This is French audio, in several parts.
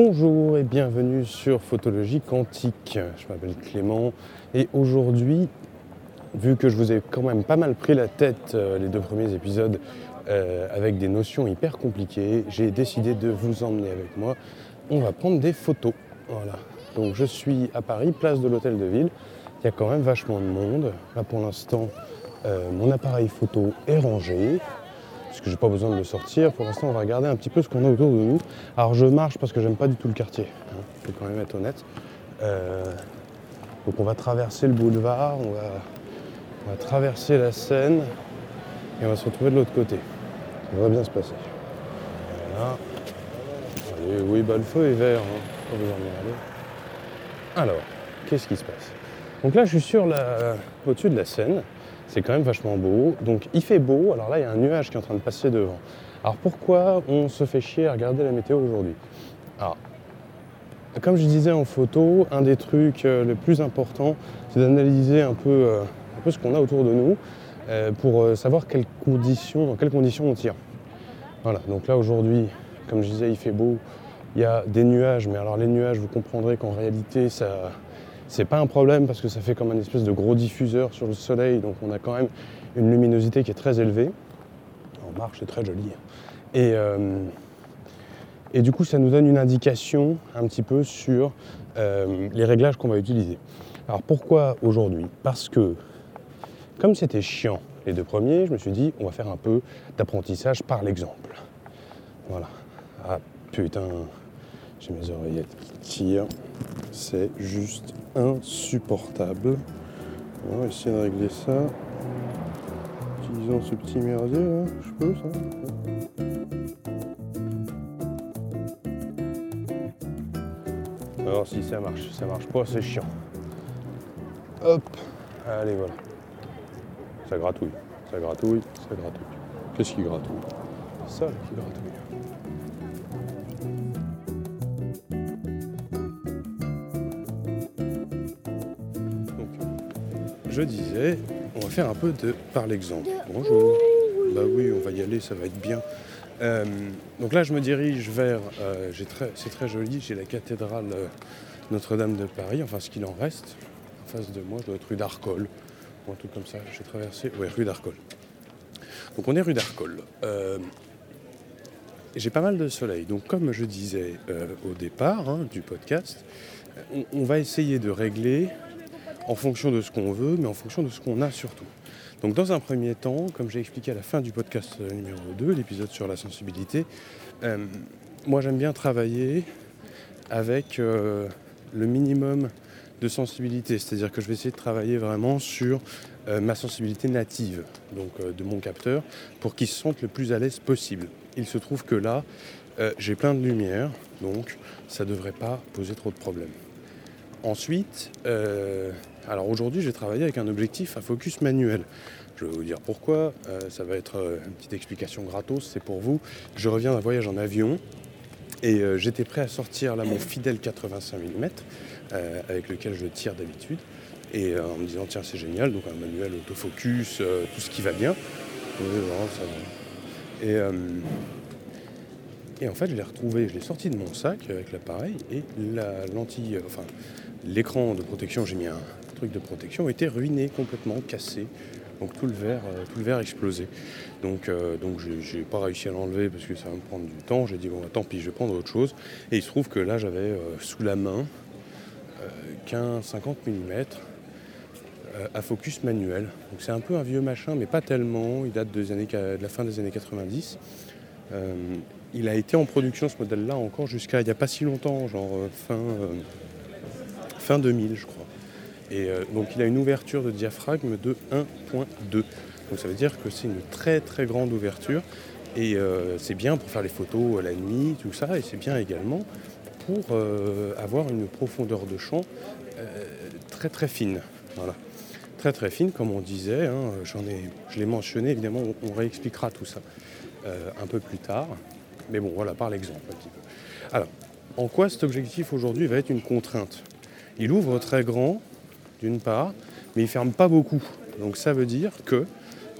Bonjour et bienvenue sur Photologie Quantique. Je m'appelle Clément et aujourd'hui, vu que je vous ai quand même pas mal pris la tête euh, les deux premiers épisodes euh, avec des notions hyper compliquées, j'ai décidé de vous emmener avec moi. On va prendre des photos. Voilà. Donc je suis à Paris, place de l'Hôtel de Ville. Il y a quand même vachement de monde. Là pour l'instant, euh, mon appareil photo est rangé parce que j'ai pas besoin de le sortir. Pour l'instant, on va regarder un petit peu ce qu'on a autour de nous. Alors, je marche parce que j'aime pas du tout le quartier. Hein, faut quand même être honnête. Euh, donc, on va traverser le boulevard, on va, traverser la Seine et on va se retrouver de l'autre côté. Ça va bien se passer. Voilà. oui, bah, le feu est vert. Hein. Alors, qu'est-ce qui se passe? Donc là, je suis sur la... au-dessus de la Seine. C'est quand même vachement beau. Donc il fait beau, alors là il y a un nuage qui est en train de passer devant. Alors pourquoi on se fait chier à regarder la météo aujourd'hui? Alors, comme je disais en photo, un des trucs euh, les plus importants, c'est d'analyser un peu, euh, un peu ce qu'on a autour de nous euh, pour savoir quelles conditions, dans quelles conditions on tire. Voilà, donc là aujourd'hui, comme je disais, il fait beau, il y a des nuages, mais alors les nuages, vous comprendrez qu'en réalité, ça, c'est pas un problème parce que ça fait comme un espèce de gros diffuseur sur le soleil, donc on a quand même une luminosité qui est très élevée. En marche, c'est très joli. Hein. Et, euh, et du coup, ça nous donne une indication un petit peu sur euh, les réglages qu'on va utiliser. Alors pourquoi aujourd'hui? Parce que comme c'était chiant les deux premiers, je me suis dit on va faire un peu d'apprentissage par l'exemple. Voilà. Ah putain, j'ai mes oreillettes qui tirent. C'est juste insupportable. On va essayer de régler ça. Utilisant ce petit merdier là. Je peux ça Alors si ça marche, ça marche pas, c'est chiant. Hop, allez voilà. Ça gratouille, ça gratouille, ça gratouille. Qu'est-ce qui gratouille? Ça qui gratouille. Je disais, on va faire un peu de par l'exemple. Bonjour. Bah oui, on va y aller, ça va être bien. Euh, donc là, je me dirige vers. Euh, c'est très joli, j'ai la cathédrale euh, Notre-Dame de Paris, enfin ce qu'il en reste. En face de moi, je dois être rue d'Arcole, ou un truc comme ça. J'ai traversé. Ouais, rue d'Arcole. Donc on est rue d'Arcole. j'ai pas mal de soleil. Donc comme je disais au départ hein, du podcast, on va essayer de régler en fonction de ce qu'on veut, mais en fonction de ce qu'on a surtout. Donc dans un premier temps, comme j'ai expliqué à la fin du podcast euh, numéro 2, l'épisode sur la sensibilité, euh, moi j'aime bien travailler avec euh, le minimum de sensibilité, c'est-à-dire que je vais essayer de travailler vraiment sur ma sensibilité native, donc de mon capteur, pour qu'il se sente le plus à l'aise possible. Il se trouve que là, j'ai plein de lumière, donc ça ne devrait pas poser trop de problèmes. Ensuite, alors aujourd'hui, j'ai travaillé avec un objectif à focus manuel. Je vais vous dire pourquoi. Euh, ça va être euh, une petite explication gratos, c'est pour vous. Je reviens d'un voyage en avion et euh, j'étais prêt à sortir là mon fidèle 85 mm avec lequel je tire d'habitude. Et en me disant, tiens, c'est génial, donc un manuel autofocus, tout ce qui va bien. Et en fait, je l'ai retrouvé, je l'ai sorti de mon sac avec l'appareil et la lentille, enfin, l'écran de protection, j'ai mis un, truc de protection était ruiné, complètement cassé. Donc tout le verre, euh, tout le verre explosé. Donc, euh, donc pas réussi à l'enlever parce que ça va me prendre du temps. J'ai dit bon bah, tant pis, je vais prendre autre chose. Et il se trouve que là j'avais euh, sous la main qu'un 50 mm à focus manuel. Donc c'est un peu un vieux machin, mais pas tellement. Il date des années, de la fin des années 90. Il a été en production ce modèle-là encore jusqu'à il n'y a pas si longtemps, genre fin, fin 2000 je crois. Et euh, donc il a une ouverture de diaphragme de 1.2. Donc ça veut dire que c'est une très très grande ouverture. Et euh, c'est bien pour faire les photos la nuit, tout ça. Et c'est bien également pour euh, avoir une profondeur de champ très très fine. Voilà. Très très fine, comme on disait. Hein. Je l'ai mentionné, évidemment, on, réexpliquera tout ça un peu plus tard. Mais bon, voilà, par l'exemple un petit peu. Alors, en quoi cet objectif aujourd'hui va être une contrainte? Il ouvre très grand, d'une part, mais il ne ferme pas beaucoup. Donc ça veut dire que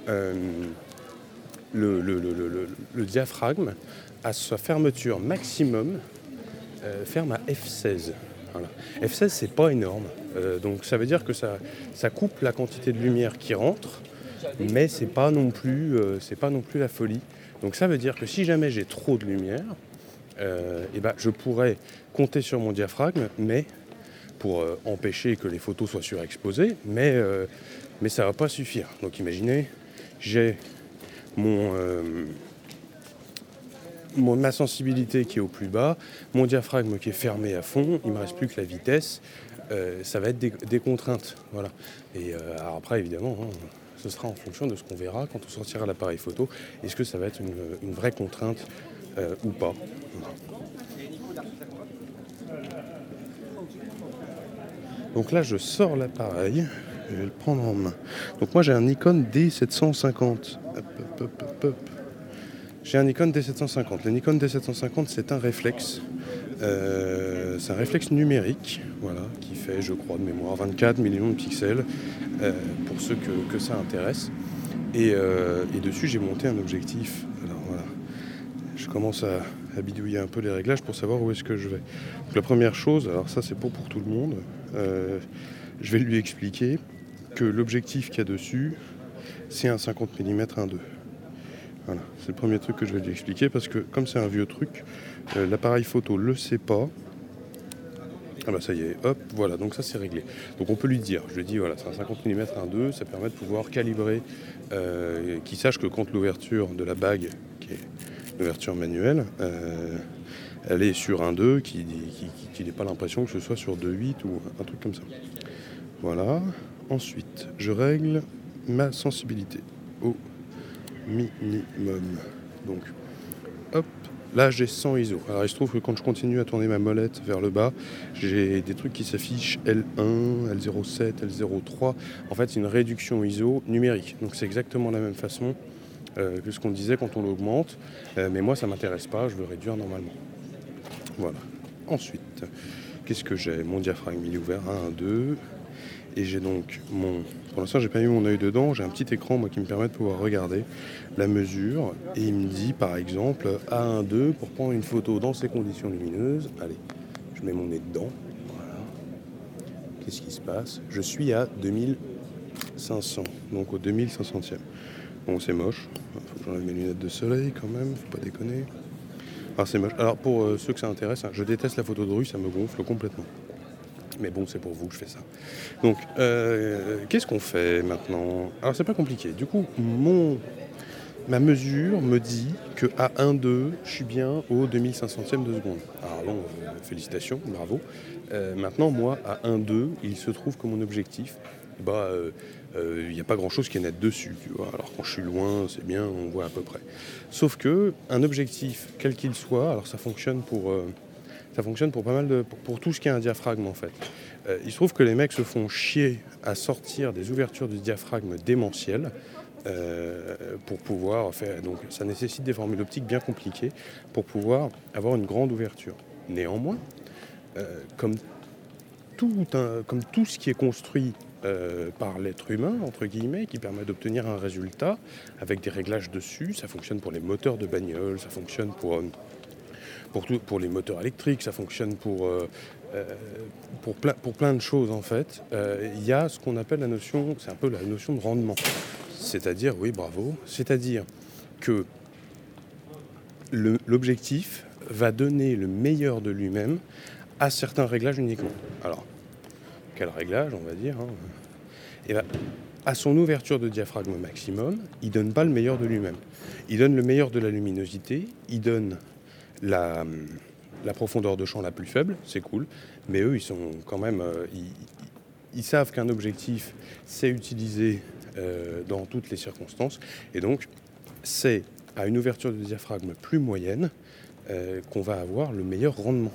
euh, le, diaphragme a sa fermeture maximum ferme à f16. F16 c'est pas énorme, donc ça veut dire que ça, coupe la quantité de lumière qui rentre, mais c'est pas pas non plus la folie. Donc ça veut dire que si jamais j'ai trop de lumière, euh, eh ben, je pourrais compter sur mon diaphragme, mais pour euh, empêcher que les photos soient surexposées, mais, euh, mais ça ne va pas suffire. Donc imaginez, j'ai mon, ma sensibilité qui est au plus bas, mon diaphragme qui est fermé à fond, il ne me reste plus que la vitesse, ça va être des, contraintes. Voilà. Et après, évidemment, hein, ce sera en fonction de ce qu'on verra quand on sortira l'appareil photo. Est-ce que ça va être une, vraie contrainte euh, ou pas? Donc là, je sors l'appareil, je vais le prendre en main. Donc moi, j'ai un Nikon D750. J'ai un Nikon D750. Le Nikon D750, c'est un réflexe. Euh, c'est un réflexe numérique, voilà, je crois, de mémoire 24 millions de pixels. Euh, pour ceux que, ça intéresse. Euh, et, dessus, j'ai monté un objectif. Alors voilà, je commence à, bidouiller un peu les réglages pour savoir où est-ce que je vais. la première chose, alors ça c'est pas pour tout le monde, euh, je vais lui expliquer que l'objectif qu'il y a dessus, c'est un 50 mm 1.2. Voilà, c'est le premier truc que je vais lui expliquer parce que comme c'est un vieux truc, l'appareil photo le sait pas ah bah ça y est, hop, voilà, donc ça c'est réglé. Donc on peut lui dire, je lui dis voilà, c'est un 50 mm 1.2, ça permet de pouvoir calibrer, euh, qu'il sache que quand l'ouverture de la bague, qui est l'ouverture manuelle, euh, elle est sur 1.2, qu'il n'ait pas l'impression que ce soit sur 2.8 ou un truc comme ça. Voilà. Ensuite, je règle ma sensibilité au minimum. Donc, Là, j'ai 100 ISO. Alors, il se trouve que quand je continue à tourner ma molette vers le bas, j'ai des trucs qui s'affichent L1, L07, L03. En fait, c'est une réduction ISO numérique. Donc, c'est exactement la même façon euh, que ce qu'on disait quand on l'augmente. Euh, mais moi, ça ne m'intéresse pas. Je veux réduire normalement. Voilà. Ensuite, qu'est-ce que j'ai? Mon diaphragme, il est ouvert. 1, 2. Et j'ai donc mon. Pour l'instant, j'ai pas mis mon œil dedans. J'ai un petit écran moi, qui me permet de pouvoir regarder la mesure. Et il me dit par exemple A1,2 pour prendre une photo dans ces conditions lumineuses. Allez, je mets mon nez dedans. Voilà. Qu'est-ce qui se passe? Je suis à 2500, donc au 2500e. Bon, c'est moche. Faut que j'enlève mes lunettes de soleil quand même, faut pas déconner. Alors, c'est moche. Alors, pour euh, ceux que ça intéresse, hein, je déteste la photo de rue, ça me gonfle complètement mais bon, c'est pour vous que je fais ça. Donc, euh, qu'est-ce qu'on fait maintenant? Alors, c'est pas compliqué. Du coup, mon, ma mesure me dit que à 1,2, je suis bien au 2500e de seconde. Alors, bon, euh, félicitations, bravo. Euh, maintenant, moi, à 1,2, il se trouve que mon objectif, bah, il n'y a pas grand chose qui est net dessus, tu vois. Alors quand je suis loin, c'est bien, on voit à peu près. Sauf que un objectif, quel qu'il soit, alors ça fonctionne pour ça fonctionne pour pas mal de. pour, tout ce qui est un diaphragme en fait. Euh, il se trouve que les mecs se font chier à sortir des ouvertures du diaphragme démentielles. Euh, pour pouvoir faire. Donc ça nécessite des formules optiques bien compliquées pour pouvoir avoir une grande ouverture. Néanmoins, euh, comme, tout comme tout ce qui est construit par l'être humain, entre guillemets, qui permet d'obtenir un résultat avec des réglages dessus. Ça fonctionne pour les moteurs de bagnole, ça fonctionne pour pour, pour les moteurs électriques, ça fonctionne pour, euh, euh, pour, plein, pour plein de choses en fait. Euh, il y a ce qu'on appelle la notion, c'est un peu la notion de rendement. C'est-à-dire, oui, bravo, c'est-à-dire que l'objectif va donner le meilleur de lui-même à certains réglages uniquement. Alors, quel réglage, on va dire hein? Eh ben, à son ouverture de diaphragme maximum, il donne pas le meilleur de lui-même. Il donne le meilleur de la luminosité, il donne la, profondeur de champ la plus faible, c'est cool, mais eux, ils sont quand même. Euh, ils, savent qu'un objectif, c'est utilisé euh, dans toutes les circonstances, et donc c'est à une ouverture de diaphragme plus moyenne euh, qu'on va avoir le meilleur rendement.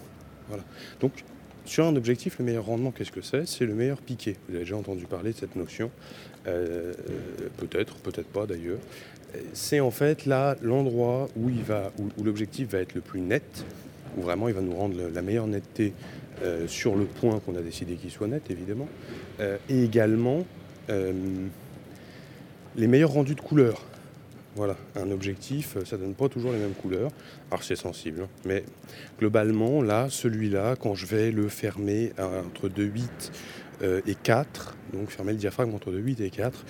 Voilà. Donc sur un objectif, le meilleur rendement, qu'est-ce que c'est? C'est le meilleur piqué. Vous avez déjà entendu parler de cette notion, peut-être, peut-être pas d'ailleurs c'est en fait là l'endroit où, l'objectif va être le plus net, où vraiment il va nous rendre la meilleure netteté euh, sur le point qu'on a décidé qu'il soit net, évidemment, euh, et également euh, les meilleurs rendus de couleurs. Voilà, un objectif, ça donne pas toujours les mêmes couleurs. Alors c'est sensible, hein. mais globalement, là, celui-là, quand je vais le fermer entre 2,8 et 4, donc fermer le diaphragme entre 2,8 et 4,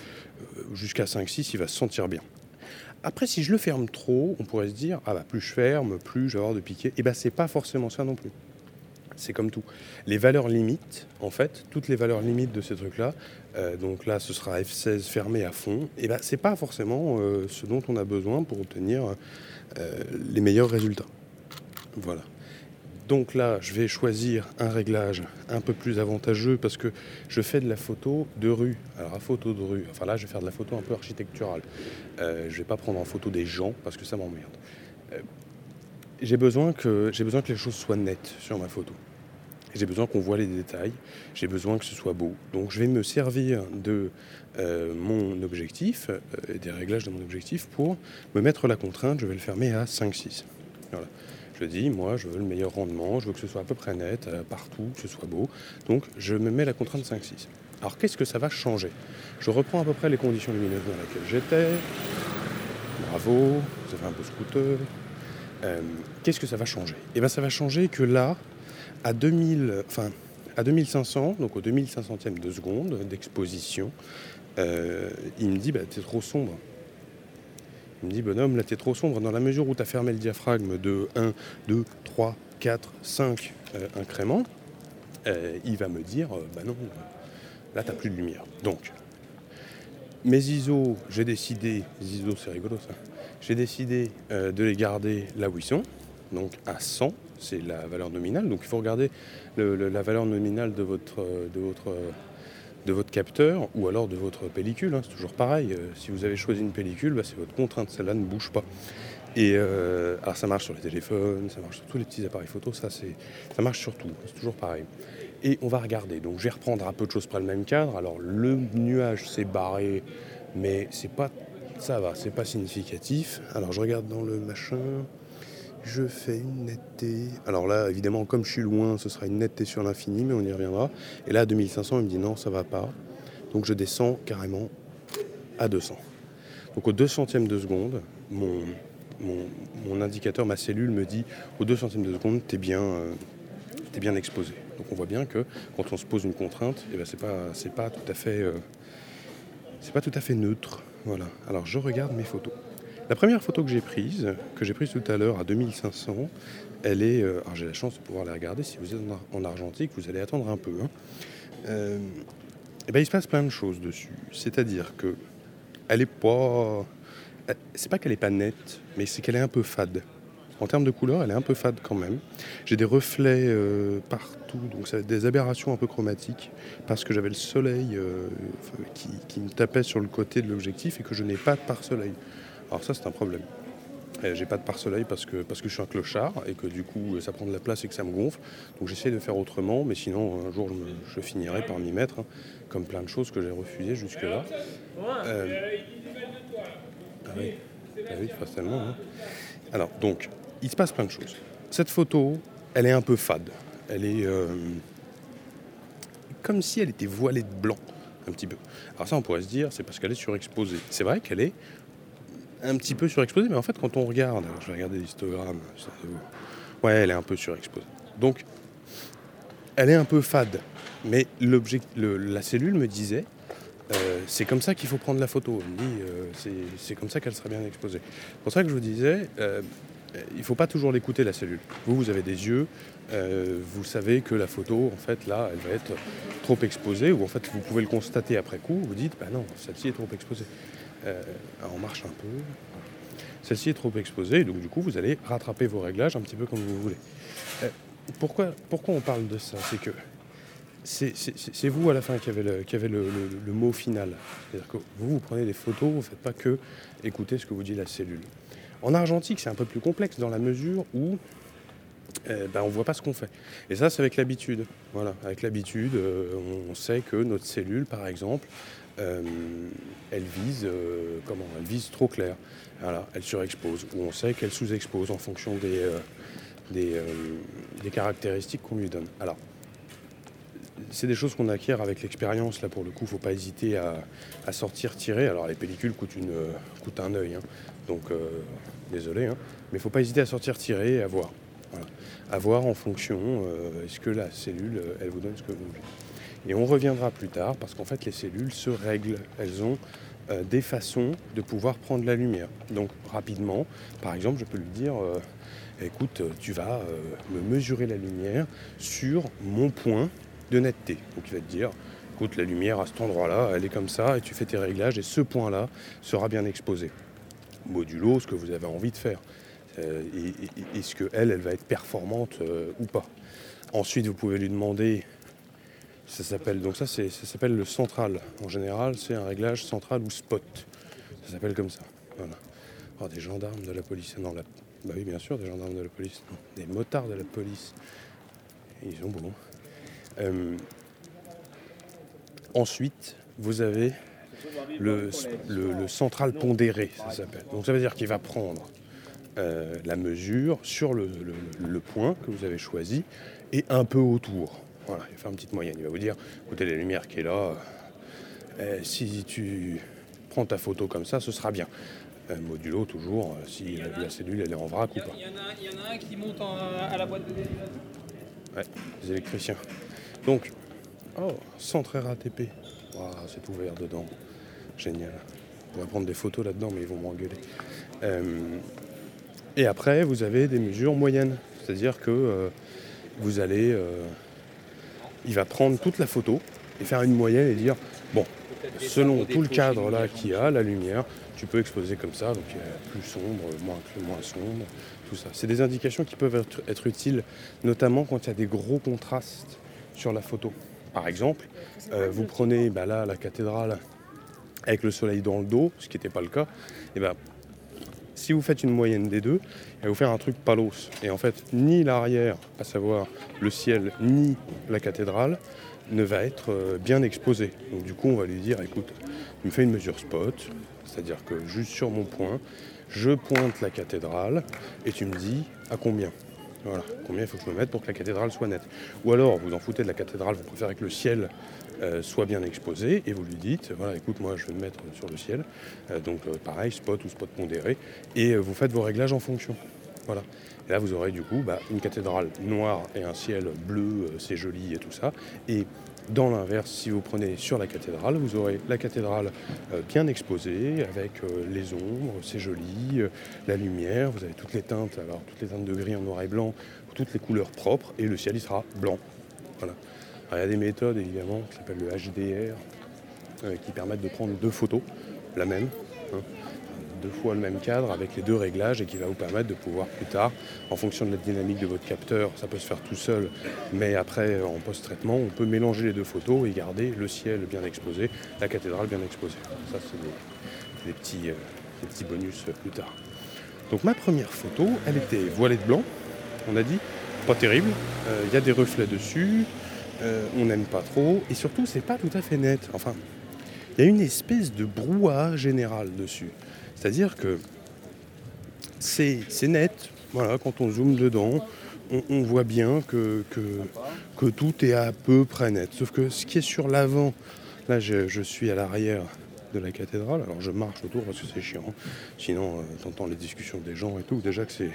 jusqu'à 5,6, il va se sentir bien. Après, si je le ferme trop, on pourrait se dire, ah bah plus je ferme, plus je vais avoir de piquets. Et eh bien, c'est pas forcément ça non plus. C'est comme tout. Les valeurs limites, en fait, toutes les valeurs limites de ces trucs-là, euh, donc là ce sera F16 fermé à fond, et eh ben c'est pas forcément euh, ce dont on a besoin pour obtenir euh, les meilleurs résultats. Voilà. Donc là, je vais choisir un réglage un peu plus avantageux parce que je fais de la photo de rue. Alors, la photo de rue, enfin là, je vais faire de la photo un peu architecturale. Euh, je ne vais pas prendre en photo des gens parce que ça m'emmerde. Euh, j'ai besoin, que, besoin que les choses soient nettes sur ma photo. J'ai besoin qu'on voit les détails. J'ai besoin que ce soit beau. Donc, je vais me servir de euh, mon objectif, des réglages de mon objectif pour me mettre la contrainte. Je vais le fermer à 5-6. Voilà. Je dis, moi, je veux le meilleur rendement, je veux que ce soit à peu près net, euh, partout, que ce soit beau. Donc, je me mets la contrainte 5-6. Alors, qu'est-ce que ça va changer? Je reprends à peu près les conditions lumineuses dans lesquelles j'étais. Bravo, ça fait un peu scooter. Euh, qu'est-ce que ça va changer? Eh bien, ça va changer que là, à 2000, enfin, à 2500, donc au 2500e de seconde d'exposition, euh, il me dit, bah, t'es trop sombre. Me dit, bonhomme, là t'es trop sombre. Dans la mesure où tu as fermé le diaphragme de 1, 2, 3, 4, 5 incréments, euh, il va me dire, euh, bah non, là t'as plus de lumière. Donc, mes ISO, j'ai décidé, les ISO c'est rigolo ça, j'ai décidé euh, de les garder là où ils sont, donc à 100, c'est la valeur nominale. Donc il faut regarder la valeur nominale de votre, de votre de votre capteur ou alors de votre pellicule. Hein, c'est toujours pareil. Euh, si vous avez choisi une pellicule, bah, c'est votre contrainte. Celle-là ne bouge pas. Et euh, alors ça marche sur les téléphones, ça marche sur tous les petits appareils photo, ça, ça marche sur tout, c'est toujours pareil. Et on va regarder. Donc je vais reprendre un peu de choses près le même cadre. Alors le nuage s'est barré, mais c'est pas. Ça va, c'est pas significatif. Alors je regarde dans le machin. Je fais une netteté. Alors là, évidemment, comme je suis loin, ce sera une netteté sur l'infini, mais on y reviendra. Et là, à 2500, il me dit non, ça va pas. Donc je descends carrément à 200. Donc au 200e de seconde, mon, mon, indicateur, ma cellule me dit au 200e de seconde, tu es, bien, euh, bien exposé. Donc on voit bien que quand on se pose une contrainte, eh ben, c'est pas, pas, tout à fait, euh, pas tout à fait neutre. Voilà. Alors je regarde mes photos. La première photo que j'ai prise, que j'ai prise tout à l'heure à 2500, elle est. Euh, alors j'ai la chance de pouvoir la regarder. Si vous êtes en, argentique, vous allez attendre un peu. hein. euh, eh ben, il se passe plein de choses dessus. C'est-à-dire que elle est pas. C'est pas qu'elle est pas nette, mais c'est qu'elle est un peu fade. En termes de couleur, elle est un peu fade quand même. J'ai des reflets euh, partout, donc ça des aberrations un peu chromatiques, parce que j'avais le soleil qui, qui, me tapait sur le côté de l'objectif et que je n'ai pas de pare-soleil. Alors ça c'est un problème. J'ai pas de pare-soleil parce que, parce que je suis un clochard et que du coup ça prend de la place et que ça me gonfle. Donc j'essaie de faire autrement, mais sinon un jour je, finirai par m'y mettre, hein, comme plein de choses que j'ai refusées jusque-là. Euh, ah oui, ah. Hein. Alors donc, il se passe plein de choses. Cette photo, elle est un peu fade. Elle est euh, comme si elle était voilée de blanc, un petit peu. Alors ça, on pourrait se dire, c'est parce qu'elle est surexposée. C'est vrai qu'elle est un petit peu surexposée, mais en fait, quand on regarde, je vais regarder l'histogramme, ouais, elle est un peu surexposée. Donc, elle est un peu fade, mais la cellule me disait, euh, c'est comme ça qu'il faut prendre la photo. Elle me dit, euh, c'est comme ça qu'elle sera bien exposée. C'est pour ça que je vous disais, euh, il ne faut pas toujours l'écouter, la cellule. Vous, vous avez des yeux, vous savez que la photo, en fait, là, elle va être trop exposée, ou en fait, vous pouvez le constater après coup, vous dites, bah non, celle-ci est trop exposée. Euh, on marche un peu. Celle-ci est trop exposée, donc du coup, vous allez rattraper vos réglages un petit peu comme vous voulez. Euh, pourquoi, pourquoi on parle de ça? C'est que c'est vous à la fin qui avez le, mot final. C'est-à-dire que vous, vous prenez des photos, vous ne faites pas que écouter ce que vous dit la cellule. En argentique, c'est un peu plus complexe dans la mesure où euh, ben, on ne voit pas ce qu'on fait. Et ça, c'est avec l'habitude. Voilà, avec l'habitude, on sait que notre cellule, par exemple, euh, elle vise euh, comment Elle vise trop clair. Elle surexpose ou on sait qu'elle sous-expose en fonction des, euh, des, caractéristiques qu'on lui donne. Alors, c'est des choses qu'on acquiert avec l'expérience. Là, pour le coup, faut pas hésiter à, sortir, tirer. Alors, les pellicules coûtent, une, coûtent un œil, hein. donc désolé, hein. mais il faut pas hésiter à sortir, tirer et à voir. À voir en fonction, est-ce que la cellule, elle vous donne ce que vous voulez. Et on reviendra plus tard parce qu'en fait, les cellules se règlent. Elles ont des façons de pouvoir prendre la lumière. Donc, rapidement, par exemple, je peux lui dire écoute, tu vas euh, me mesurer la lumière sur mon point de netteté. Donc il va te dire, écoute, la lumière à cet endroit-là, elle est comme ça, et tu fais tes réglages, et ce point-là sera bien exposé. Modulo ce que vous avez envie de faire. Euh, est-ce qu'elle, elle va être performante euh, ou pas Ensuite, vous pouvez lui demander, ça s'appelle donc ça, ça s'appelle le central. En général, c'est un réglage central ou spot. Ça s'appelle comme ça. Voilà. Des gendarmes de la police. Non, bah oui, bien sûr, des gendarmes de la police. des motards de la police. Ils sont bons. Euh, ensuite, vous avez le, central pondéré, ça s'appelle. Donc ça veut dire qu'il va prendre euh, la mesure sur le, point que vous avez choisi et un peu autour. Voilà, il va faire une petite moyenne. Il va vous dire, écoutez, la lumière qui est là, euh, si tu prends ta photo comme ça, ce sera bien modulo toujours, euh, si la, cellule elle est en vrac ou pas. Il y, en a un qui monte à la boîte de Ouais, les électriciens. Donc, oh, centre RATP. c'est ouvert dedans. Génial. On pourrait prendre des photos là-dedans, mais ils vont m'engueuler. Euh, et après, vous avez des mesures moyennes. C'est-à-dire que euh, vous allez. Il va prendre toute la photo et faire une moyenne et dire bon, selon tout le cadre là qu'il a, la lumière, tu peux exposer comme ça, donc plus sombre, moins, sombre, tout ça. C'est des indications qui peuvent être, utiles, notamment quand il y a des gros contrastes sur la photo. Par exemple, euh, vous prenez bah là la cathédrale avec le soleil dans le dos, ce qui n'était pas le cas, et ben si vous faites une moyenne des deux, il va vous faire un truc palos. Et en fait, ni l'arrière, à savoir le ciel, ni la cathédrale, ne va être euh, bien exposé. Donc du coup, on va lui dire, écoute, il me fait une mesure spot, c'est-à-dire que juste sur mon point, je pointe la cathédrale et tu me dis à combien. Voilà, combien il faut que je me mette pour que la cathédrale soit nette. Ou alors, vous en foutez de la cathédrale, vous préférez que le ciel euh, soit bien exposé et vous lui dites, voilà, écoute, moi je vais me mettre sur le ciel. Euh, donc pareil, spot ou spot pondéré. Et vous faites vos réglages en fonction. Voilà. Là, vous aurez du coup bah, une cathédrale noire et un ciel bleu, c'est joli et tout ça. Et dans l'inverse, si vous prenez sur la cathédrale, vous aurez la cathédrale euh, bien exposée avec euh, les ombres, c'est joli, euh, la lumière, vous avez toutes les teintes, alors toutes les teintes de gris en noir et blanc, toutes les couleurs propres, et le ciel il sera blanc. Voilà. Il y a des méthodes évidemment qui s'appellent le HDR, qui permettent de prendre deux photos, la même. Hein deux fois le même cadre avec les deux réglages et qui va vous permettre de pouvoir plus tard, en fonction de la dynamique de votre capteur, ça peut se faire tout seul, mais après en post-traitement, on peut mélanger les deux photos et garder le ciel bien exposé, la cathédrale bien exposée. Ça, c'est des, petits, euh, petits bonus plus tard. Donc ma première photo, elle était voilée de blanc, on a dit, pas terrible, euh, il y a des reflets dessus, euh, on n'aime pas trop, et surtout c'est pas tout à fait net. Enfin, il y a une espèce de brouhaha général dessus. C'est-à-dire que c'est net, voilà, quand on zoome dedans, on, voit bien que, tout est à peu près net. Sauf que ce qui est sur l'avant, là je, suis à l'arrière de la cathédrale, alors je marche autour parce que c'est chiant. Sinon, euh, t'entends les discussions des gens et tout. Déjà que c'est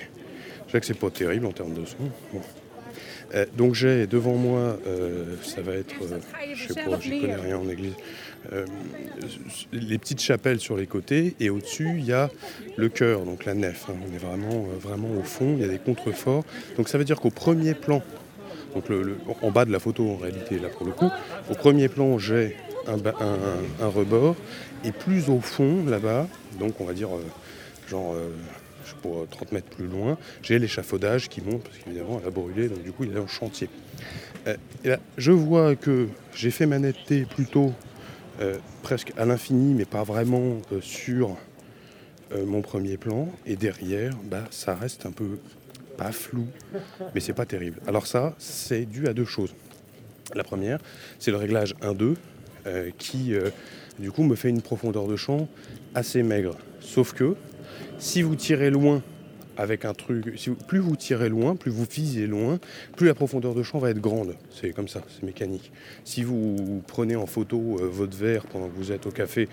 déjà que c'est pas terrible en termes de son. Euh, donc j'ai devant moi, euh, ça va être, euh, je sais pas, j'y connais rien en église, les petites chapelles sur les côtés et au-dessus il y a le chœur, donc la nef. Hein. on est vraiment, vraiment au fond, il y a des contreforts. Donc ça veut dire qu'au premier plan, donc en bas de la photo en réalité là pour le coup, au premier plan j'ai un, un, rebord et plus au fond là-bas, donc on va dire genre pour 30 mètres plus loin, j'ai l'échafaudage qui monte, parce qu'évidemment, elle a brûlé, donc du coup, il est en chantier. Euh, je vois que j'ai fait ma netteté plutôt euh, presque à l'infini, mais pas vraiment euh, sur mon premier plan. Et derrière, bah, ça reste un peu pas flou, mais c'est pas terrible. Alors ça, c'est dû à deux choses. La première, c'est le réglage 1-2 qui, du coup, me fait une profondeur de champ assez maigre. Sauf que si vous tirez loin avec un truc. Plus vous tirez loin, plus vous visez loin, plus la profondeur de champ va être grande. C'est comme ça, c'est mécanique. Si vous prenez en photo euh, votre verre pendant que vous êtes au café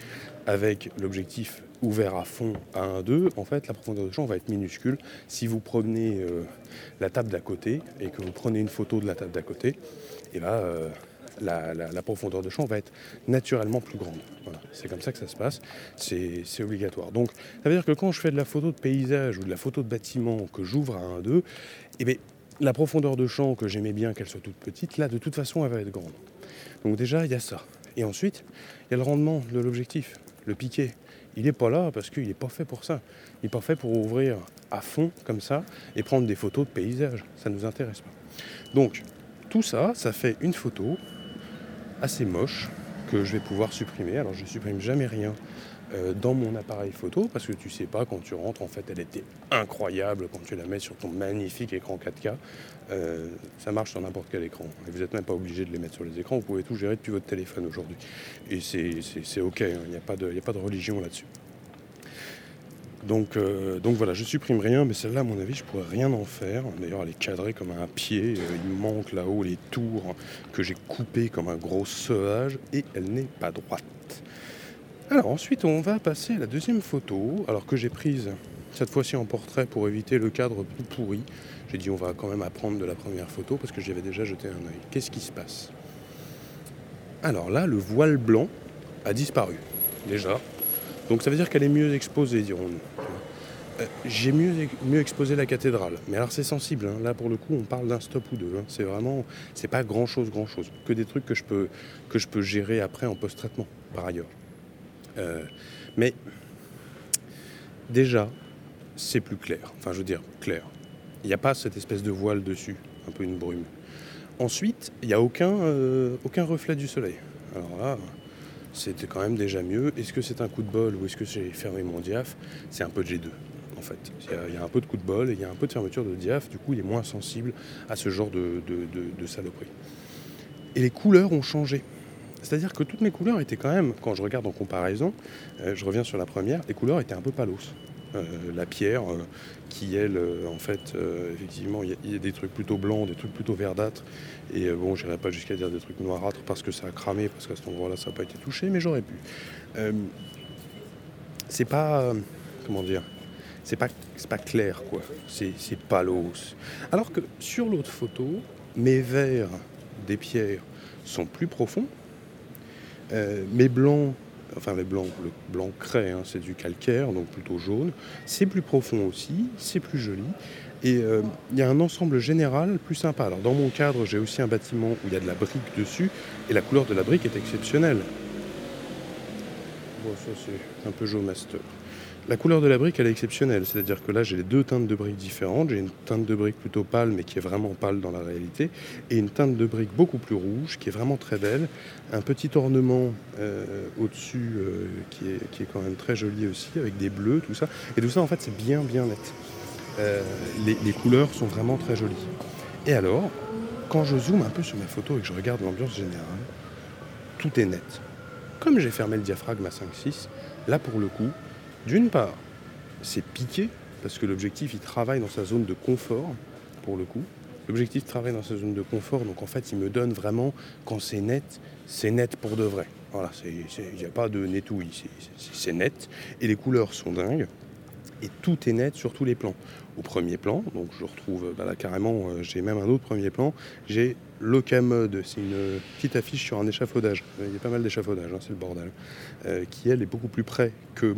avec l'objectif ouvert à fond à 1,2, en fait la profondeur de champ va être minuscule. Si vous prenez euh, la table d'à côté et que vous prenez une photo de la table d'à côté, et ben, euh, la, profondeur de champ va être naturellement plus grande. C'est comme ça que ça se passe, c'est obligatoire. Donc ça veut dire que quand je fais de la photo de paysage ou de la photo de bâtiment que j'ouvre à 1,2, et bien la profondeur de champ que j'aimais bien qu'elle soit toute petite, là de toute façon elle va être grande. Donc déjà il y a ça. Et ensuite, il y a le rendement de l'objectif, le piqué. Il n'est pas là parce qu'il n'est pas fait pour ça. Il n'est pas fait pour ouvrir à fond comme ça et prendre des photos de paysage. Ça ne nous intéresse pas. Donc tout ça, ça fait une photo assez moche que je vais pouvoir supprimer. Alors je supprime jamais rien euh, dans mon appareil photo parce que tu sais pas quand tu rentres en fait elle était incroyable quand tu la mets sur ton magnifique écran 4K. Euh, ça marche sur n'importe quel écran. Et vous n'êtes même pas obligé de les mettre sur les écrans, vous pouvez tout gérer depuis votre téléphone aujourd'hui. Et c'est- ok, hein, il n'y a pas de religion là-dessus. Donc, euh, donc voilà, je supprime rien, mais celle-là, à mon avis, je pourrais rien en faire. D'ailleurs, elle est cadrée comme un pied. euh, il manque là-haut les tours que j'ai coupées comme un gros sauvage et elle n'est pas droite. Alors ensuite, on va passer à la deuxième photo, alors que j'ai prise cette fois-ci en portrait pour éviter le cadre plus pourri. J'ai dit on va quand même apprendre de la première photo parce que j'y avais déjà jeté un œil. Qu'est-ce qui se passe? Alors là, le voile blanc a disparu déjà. Donc ça veut dire qu'elle est mieux exposée, dirons-nous. Euh, J'ai mieux, exposé la cathédrale. Mais alors c'est sensible, hein. là pour le coup on parle d'un stop ou deux. hein. C'est vraiment, c'est pas grand chose, grand chose. Que des trucs que je peux, que je peux gérer après en post-traitement, par ailleurs. Euh, mais déjà, c'est plus clair. Enfin je veux dire, clair. Il n'y a pas cette espèce de voile dessus, un peu une brume. Ensuite, il n'y a aucun, euh, aucun reflet du soleil. Alors là, c'était quand même déjà mieux. Est-ce que c'est un coup de bol ou est-ce que j'ai fermé mon diaph? C'est un peu de G2 en fait. Il y, a, un peu de coup de bol et il y a un peu de fermeture de diaph, du coup il est moins sensible à ce genre de saloperie. Et les couleurs ont changé. C'est-à-dire que toutes mes couleurs étaient quand même, quand je regarde en comparaison, euh, je reviens sur la première, les couleurs étaient un peu palos. Euh, la pierre, euh, qui elle, euh, en fait, effectivement, il y, a- des trucs plutôt blancs, des trucs plutôt verdâtres. Et bon, j'irai pas jusqu'à dire des trucs noirâtres parce que ça a cramé, parce qu'à cet endroit-là, ça n'a pas été touché, mais j'aurais pu. C'est pas. comment dire C'est pas, pas clair, quoi. C'est, palos. Alors que sur l'autre photo, mes verts des pierres sont plus profonds. Mes blancs, enfin les blancs, le blanc craie, hein, c'est du calcaire, donc plutôt jaune. C'est plus profond aussi, c'est plus joli. Et euh, il y a un ensemble général plus sympa. Alors dans mon cadre, j'ai aussi un bâtiment où il y a de la brique dessus, et la couleur de la brique est exceptionnelle. Bon, ça c'est un peu Joe Master. La couleur de la brique, elle est exceptionnelle. C'est-à-dire que là, j'ai les deux teintes de briques différentes. J'ai une teinte de brique plutôt pâle, mais qui est vraiment pâle dans la réalité, et une teinte de brique beaucoup plus rouge, qui est vraiment très belle. Un petit ornement euh, au-dessus euh, qui, est, qui est quand même très joli aussi, avec des bleus, tout ça. Et tout ça, en fait, c'est bien, bien net. Euh, les, les couleurs sont vraiment très jolies. Et alors, quand je zoome un peu sur mes photos et que je regarde l'ambiance générale, tout est net. Comme j'ai fermé le diaphragme à 5-6, là pour le coup, d'une part, c'est piqué, parce que l'objectif il travaille dans sa zone de confort, pour le coup. L'objectif travaille dans sa zone de confort, donc en fait il me donne vraiment, quand c'est net, c'est net pour de vrai. Voilà, il n'y a pas de netouille, c'est- net, et les couleurs sont dingues, et tout est net sur tous les plans. Au premier plan, donc je retrouve bah là carrément, euh, j'ai même un autre premier plan, j'ai Locamode, c'est une petite affiche sur un échafaudage. Il y a pas mal d'échafaudages, hein, c'est le bordel. Euh, qui elle est beaucoup plus près que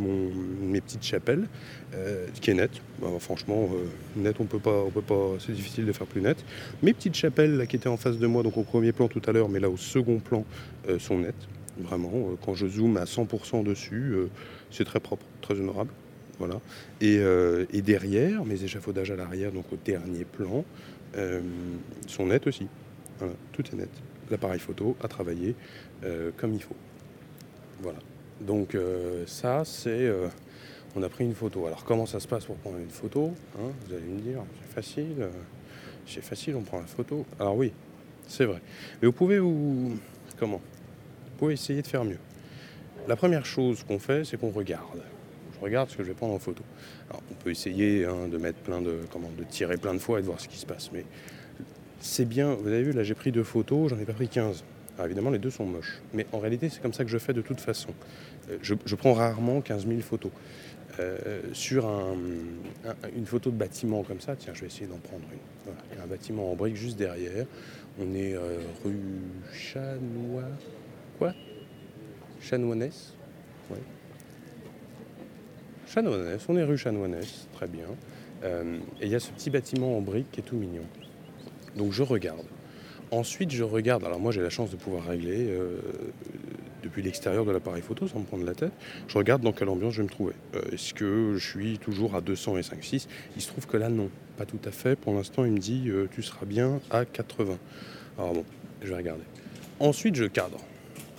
mes petites chapelles, euh, qui est nette. Bah, franchement, euh, net, on peut pas, on peut pas, c'est difficile de faire plus net. Mes petites chapelles là, qui étaient en face de moi, donc au premier plan tout à l'heure, mais là au second plan, sont nettes. Vraiment, quand je zoome à 100% dessus, c'est très propre, très honorable. Voilà. Et, et derrière, mes échafaudages à l'arrière, donc au dernier plan, sont nets aussi. Voilà, tout est net. L'appareil photo a travaillé euh, comme il faut. Voilà. Donc euh, ça, c'est... euh, on a pris une photo. Alors comment ça se passe pour prendre une photo hein Vous allez me dire, c'est facile. c'est facile, on prend la photo. Alors oui, c'est vrai. Mais vous pouvez vous... Comment Vous pouvez essayer de faire mieux. La première chose qu'on fait, c'est qu'on regarde. je regarde ce que je vais prendre en photo. Alors, on peut essayer hein, de mettre plein de, comment, de tirer plein de fois et de voir ce qui se passe, mais c'est bien. Vous avez vu, là, j'ai pris deux photos, j'en ai pas pris 15. Alors, évidemment, les deux sont moches, mais en réalité, c'est comme ça que je fais de toute façon. Euh, je, prends rarement 15 000 photos. Euh, sur un, un- une photo de bâtiment comme ça, tiens, je vais essayer d'en prendre une. Il y a un bâtiment en briques juste derrière. On est euh, rue Chanois. Quoi? Chanoinesse Ouais. Chanoinesse, on est rue Chanoinesse, très bien. Et il y a ce petit bâtiment en briques qui est tout mignon. Donc je regarde. Ensuite, je regarde. Alors moi, j'ai la chance de pouvoir régler euh, depuis l'extérieur de l'appareil photo sans me prendre la tête. Je regarde dans quelle ambiance je vais me trouver. Euh, Est-ce que je suis toujours à 200 et 5,6 Il se trouve que là, non, pas tout à fait. Pour l'instant, il me dit euh, tu seras bien à 80. Alors bon, je vais regarder. Ensuite, je cadre.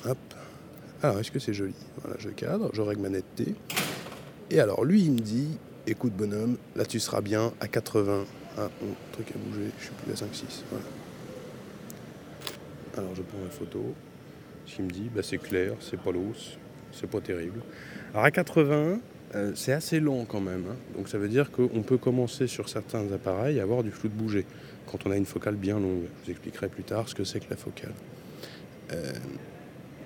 Hop. Alors, est-ce que c'est joli? Voilà, je cadre, je règle ma netteté. Et alors, lui, il me dit écoute, bonhomme, là, tu seras bien à 80. Ah, mon truc a bougé, je suis plus à 5,6. Voilà. Alors, je prends la photo. Ce qu'il me dit, bah, c'est clair, c'est pas l'os, c'est pas terrible. Alors, à 80, euh, c'est assez lent quand même. hein. Donc, ça veut dire qu'on peut commencer sur certains appareils à avoir du flou de bouger quand on a une focale bien longue. Je vous expliquerai plus tard ce que c'est que la focale. Euh,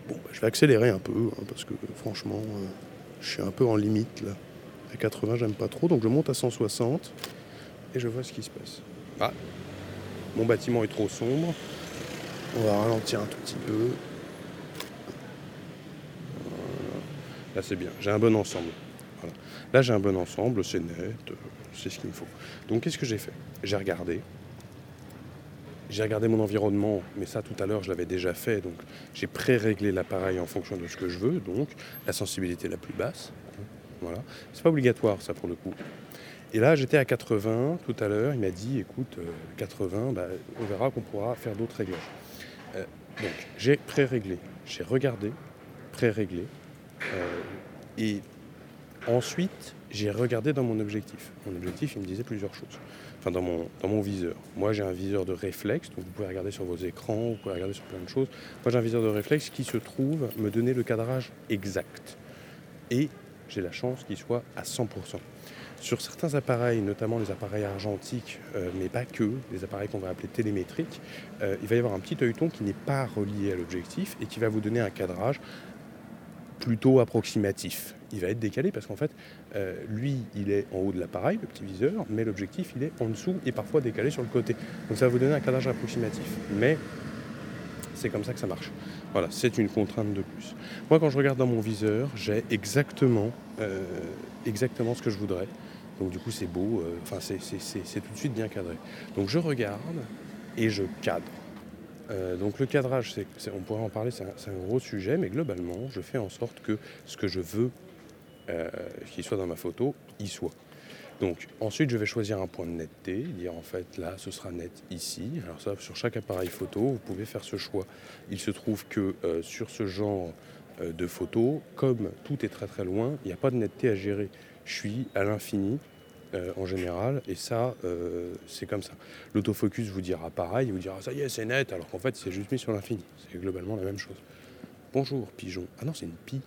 bon, bah, je vais accélérer un peu hein, parce que franchement, euh, je suis un peu en limite là. À 80, j'aime pas trop, donc je monte à 160 et je vois ce qui se passe. Ah, mon bâtiment est trop sombre. On va ralentir un tout petit peu. Voilà. Là, c'est bien. J'ai un bon ensemble. Voilà. Là, j'ai un bon ensemble, c'est net, c'est ce qu'il me faut. Donc, qu'est-ce que j'ai fait? J'ai regardé. J'ai regardé mon environnement, mais ça tout à l'heure je l'avais déjà fait, donc j'ai pré-réglé l'appareil en fonction de ce que je veux, donc la sensibilité la plus basse. Voilà. C'est pas obligatoire ça pour le coup. Et là j'étais à 80 tout à l'heure, il m'a dit écoute, euh, 80, bah, on verra qu'on pourra faire d'autres réglages. Euh, donc j'ai pré-réglé, j'ai regardé, pré-réglé, euh, et ensuite j'ai regardé dans mon objectif. Mon objectif il me disait plusieurs choses enfin dans mon, dans mon viseur. Moi j'ai un viseur de réflexe, donc vous pouvez regarder sur vos écrans, vous pouvez regarder sur plein de choses. Moi j'ai un viseur de réflexe qui se trouve me donner le cadrage exact. Et j'ai la chance qu'il soit à 100%. Sur certains appareils, notamment les appareils argentiques, euh, mais pas que, les appareils qu'on va appeler télémétriques, euh, il va y avoir un petit œilleton qui n'est pas relié à l'objectif et qui va vous donner un cadrage plutôt approximatif. Il va être décalé parce qu'en fait, euh, lui, il est en haut de l'appareil, le petit viseur, mais l'objectif, il est en dessous et parfois décalé sur le côté. Donc ça va vous donner un cadrage approximatif. Mais c'est comme ça que ça marche. Voilà, c'est une contrainte de plus. Moi, quand je regarde dans mon viseur, j'ai exactement, euh, exactement ce que je voudrais. Donc du coup, c'est beau, euh, enfin, c'est- tout de suite bien cadré. Donc je regarde et je cadre. Euh, donc le cadrage, on pourrait en parler, c'est un, un gros sujet, mais globalement, je fais en sorte que ce que je veux qu'il soit dans ma photo, y soit. Donc ensuite, je vais choisir un point de netteté, dire en fait là, ce sera net ici. Alors ça, sur chaque appareil photo, vous pouvez faire ce choix. Il se trouve que euh, sur ce genre euh, de photo, comme tout est très très loin, il n'y a pas de netteté à gérer. Je suis à l'infini euh, en général, et ça, c'est comme ça. L'autofocus vous dira pareil, il vous dira ça y est, c'est net, alors qu'en fait, c'est juste mis sur l'infini. C'est globalement la même chose. Bonjour, pigeon. Ah non, c'est une pie.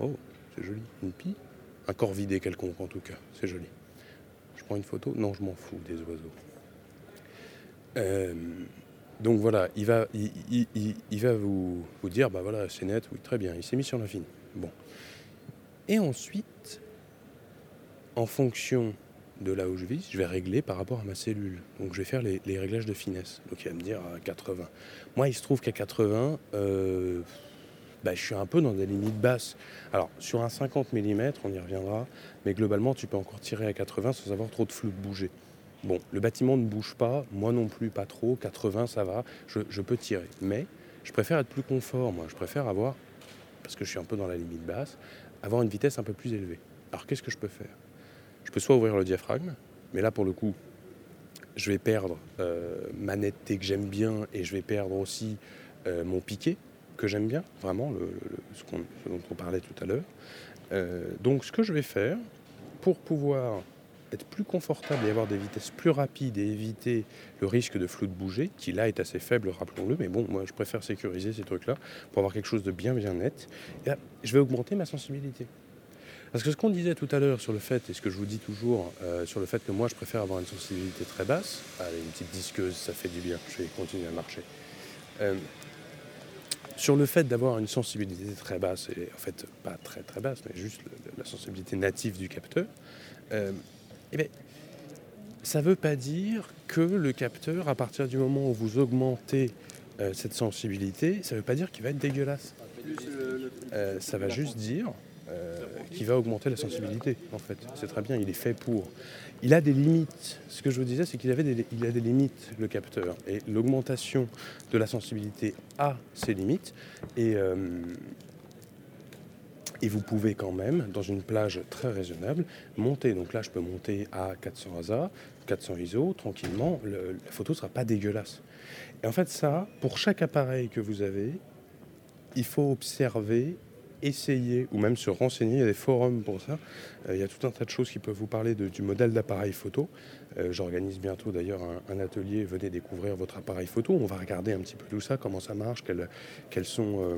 Oh, c'est joli. Une pie? Un corps vidé quelconque, en tout cas. C'est joli. Je prends une photo Non, je m'en fous des oiseaux. Euh, donc voilà, il va, il, va vous, dire, bah voilà, c'est net, oui, très bien, il s'est mis sur l'infini. Bon. Et ensuite, en fonction de là où je vise, je vais régler par rapport à ma cellule. Donc je vais faire les, réglages de finesse. Donc il va me dire à 80. Moi, il se trouve qu'à 80, euh, bah, je suis un peu dans des limites basses. Alors sur un 50 mm, on y reviendra, mais globalement, tu peux encore tirer à 80 sans avoir trop de flou de bouger. Bon, le bâtiment ne bouge pas, moi non plus pas trop, 80 ça va, je, je peux tirer. Mais je préfère être plus confort, moi. Je préfère avoir, parce que je suis un peu dans la limite basse, avoir une vitesse un peu plus élevée. Alors qu'est-ce que je peux faire? Je peux soit ouvrir le diaphragme, mais là pour le coup, je vais perdre euh, ma netteté que j'aime bien et je vais perdre aussi euh, mon piqué que j'aime bien, vraiment, ce, qu'on- dont on parlait tout à l'heure. Euh, donc ce que je vais faire pour pouvoir être plus confortable et avoir des vitesses plus rapides et éviter le risque de flou de bouger, qui là est assez faible, rappelons-le, mais bon, moi je préfère sécuriser ces trucs-là pour avoir quelque chose de bien bien net. Je vais augmenter ma sensibilité. Parce que ce qu'on disait tout à l'heure sur le fait, et ce que je vous dis toujours, euh, sur le fait que moi je préfère avoir une sensibilité très basse, allez, une petite disqueuse, ça fait du bien, je vais continuer à marcher. Euh, sur le fait d'avoir une sensibilité très basse, et en fait pas très très basse, mais juste la sensibilité native du capteur, euh, eh bien, ça ne veut pas dire que le capteur, à partir du moment où vous augmentez euh, cette sensibilité, ça ne veut pas dire qu'il va être dégueulasse. Euh, ça va juste dire euh, qu'il va augmenter la sensibilité, en fait. C'est très bien, il est fait pour. Il a des limites. Ce que je vous disais, c'est qu'il avait il a des limites, le capteur. Et l'augmentation de la sensibilité a ses limites. Et, et vous pouvez quand même, dans une plage très raisonnable, monter. Donc là, je peux monter à 400 ASA, 400 ISO, tranquillement. la photo ne sera pas dégueulasse. Et en fait, ça, pour chaque appareil que vous avez, il faut observer, essayer ou même se renseigner. Il y a des forums pour ça. Euh, il y a tout un tas de choses qui peuvent vous parler du modèle d'appareil photo. Euh, j'organise bientôt d'ailleurs un, atelier. Venez découvrir votre appareil photo. On va regarder un petit peu tout ça, comment ça marche, sont euh,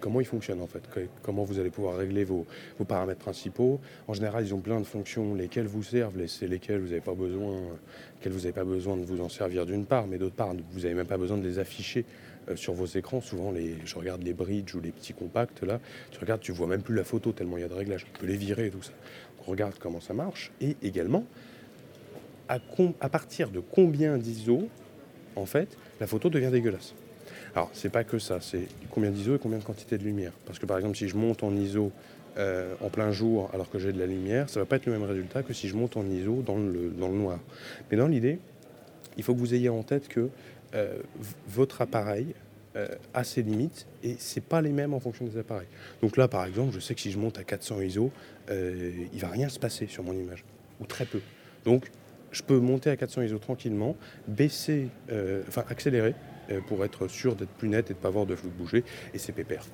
comment ils fonctionnent en fait, comment vous allez pouvoir régler vos, paramètres principaux. En général, ils ont plein de fonctions, lesquelles vous servent, lesquelles vous n'avez pas besoin, vous n'avez pas besoin de vous en servir d'une part, mais d'autre part, vous n'avez même pas besoin de les afficher euh, sur vos écrans. Souvent, les, je regarde les bridges ou les petits compacts là, tu regardes, tu vois même plus la photo tellement il y a de réglages. Tu peux les virer et tout ça. On regarde comment ça marche et également à, partir de combien d'ISO en fait la photo devient dégueulasse. Alors, c'est pas que ça, c'est combien d'ISO et combien de quantité de lumière. Parce que par exemple, si je monte en ISO euh, en plein jour alors que j'ai de la lumière, ça va pas être le même résultat que si je monte en ISO dans le, dans le noir. Mais dans l'idée, il faut que vous ayez en tête que euh, votre appareil euh, a ses limites et c'est pas les mêmes en fonction des appareils. Donc là, par exemple, je sais que si je monte à 400 ISO, il va rien se passer sur mon image, ou très peu. Donc, je peux monter à 400 ISO tranquillement, baisser, enfin accélérer, euh, pour être sûr d'être plus net et de pas avoir de flou de bouger. Et c'est pépère.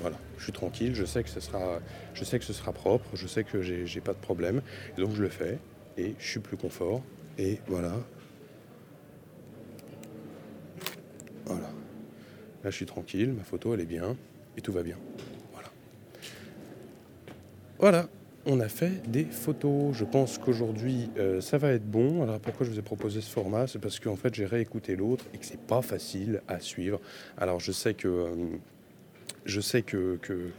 Voilà, je suis tranquille, je sais que ce sera, je sais que ce sera propre, je sais que j'ai pas de problème. donc je le fais et je suis plus confort. Et. Voilà. Je suis tranquille, ma photo elle est bien et tout va bien. Voilà. Voilà on a fait des photos. Je pense qu'aujourd'hui, euh, ça va être bon. Alors pourquoi je vous ai proposé ce format? C'est parce qu'en fait, j'ai réécouté l'autre et que c'est pas facile à suivre. Alors je sais que euh, je sais que, que,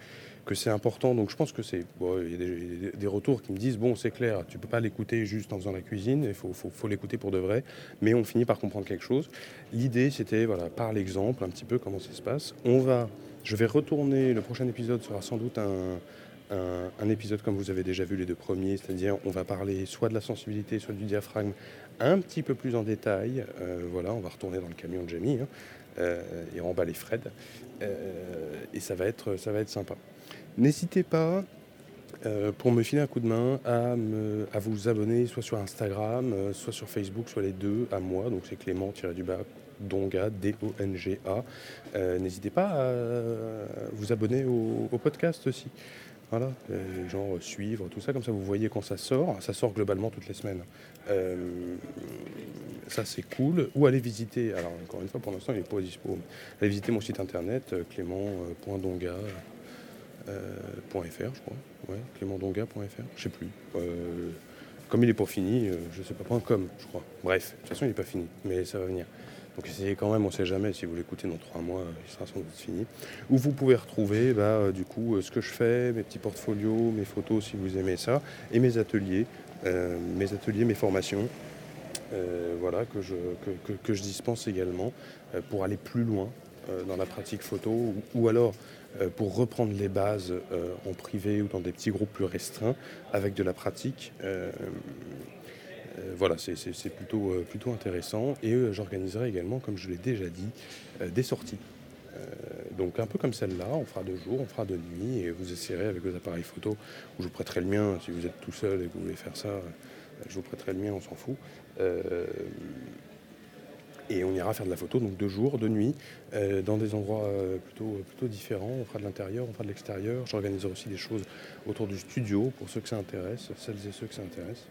c'est important. Donc je pense que c'est. il y a des, retours qui me disent bon, c'est clair, tu peux pas l'écouter juste en faisant la cuisine. Il faut, l'écouter pour de vrai. Mais on finit par comprendre quelque chose. L'idée, c'était voilà, par l'exemple, un petit peu comment ça se passe. On va. Je vais retourner. Le prochain épisode sera sans doute un épisode comme vous avez déjà vu les deux premiers, c'est-à-dire on va parler soit de la sensibilité, soit du diaphragme un petit peu plus en détail. Euh, voilà, on va retourner dans le camion de Jamie hein, euh, et remballer Fred. Euh, et ça va, être, ça va être sympa. N'hésitez pas, pour me filer un coup de main, à, vous abonner soit sur Instagram, soit sur Facebook, soit les deux, à moi. Donc c'est Clément-du-bas Donga, D-O-N-G-A. N'hésitez pas à vous abonner au podcast aussi. Voilà, genre suivre, tout ça, comme ça vous voyez quand ça sort. Ça sort globalement toutes les semaines. Euh, ça c'est cool. Ou aller visiter, alors encore une fois pour l'instant il n'est pas dispo, allez visiter mon site internet euh, euh, je crois. Ouais, clémentdonga.fr, je sais plus. comme il n'est pas fini, je sais pas, .com je crois. Bref, de toute façon il n'est pas fini, mais ça va venir. Donc essayez quand même, on ne sait jamais, si vous l'écoutez dans trois mois, il sera sans doute fini. Où vous pouvez retrouver bah, euh, du coup euh, ce que je fais, mes petits portfolios, mes photos si vous aimez ça, et mes ateliers, euh, mes ateliers, mes formations. voilà, que je, que, je dispense également pour aller plus loin dans la pratique photo ou, alors pour reprendre les bases en privé ou dans des petits groupes plus restreints avec de la pratique. Euh, voilà, c'est plutôt, euh, intéressant. Et euh, j'organiserai également, comme je l'ai déjà dit, des sorties. donc un peu comme celle-là, on fera de jour, on fera de nuit, et vous essayerez avec vos appareils photo, ou je vous prêterai le mien si vous êtes tout seul et que vous voulez faire ça, je vous prêterai le mien, on s'en fout. Et on ira faire de la photo, donc de jour, de nuit, dans des endroits plutôt, plutôt différents. On fera de l'intérieur, on fera de l'extérieur. J'organiserai aussi des choses autour du studio pour ceux que ça intéresse, celles et ceux que ça intéresse.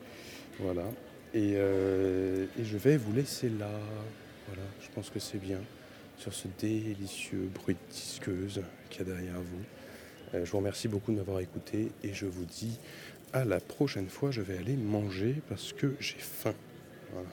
Voilà. Euh, et, je vais vous laisser là. Voilà, je pense que c'est bien. Sur ce délicieux bruit de disqueuse qu'il y a derrière vous. Euh, je vous remercie beaucoup de m'avoir écouté et je vous dis à la prochaine fois. Je vais aller manger parce que j'ai faim. Voilà.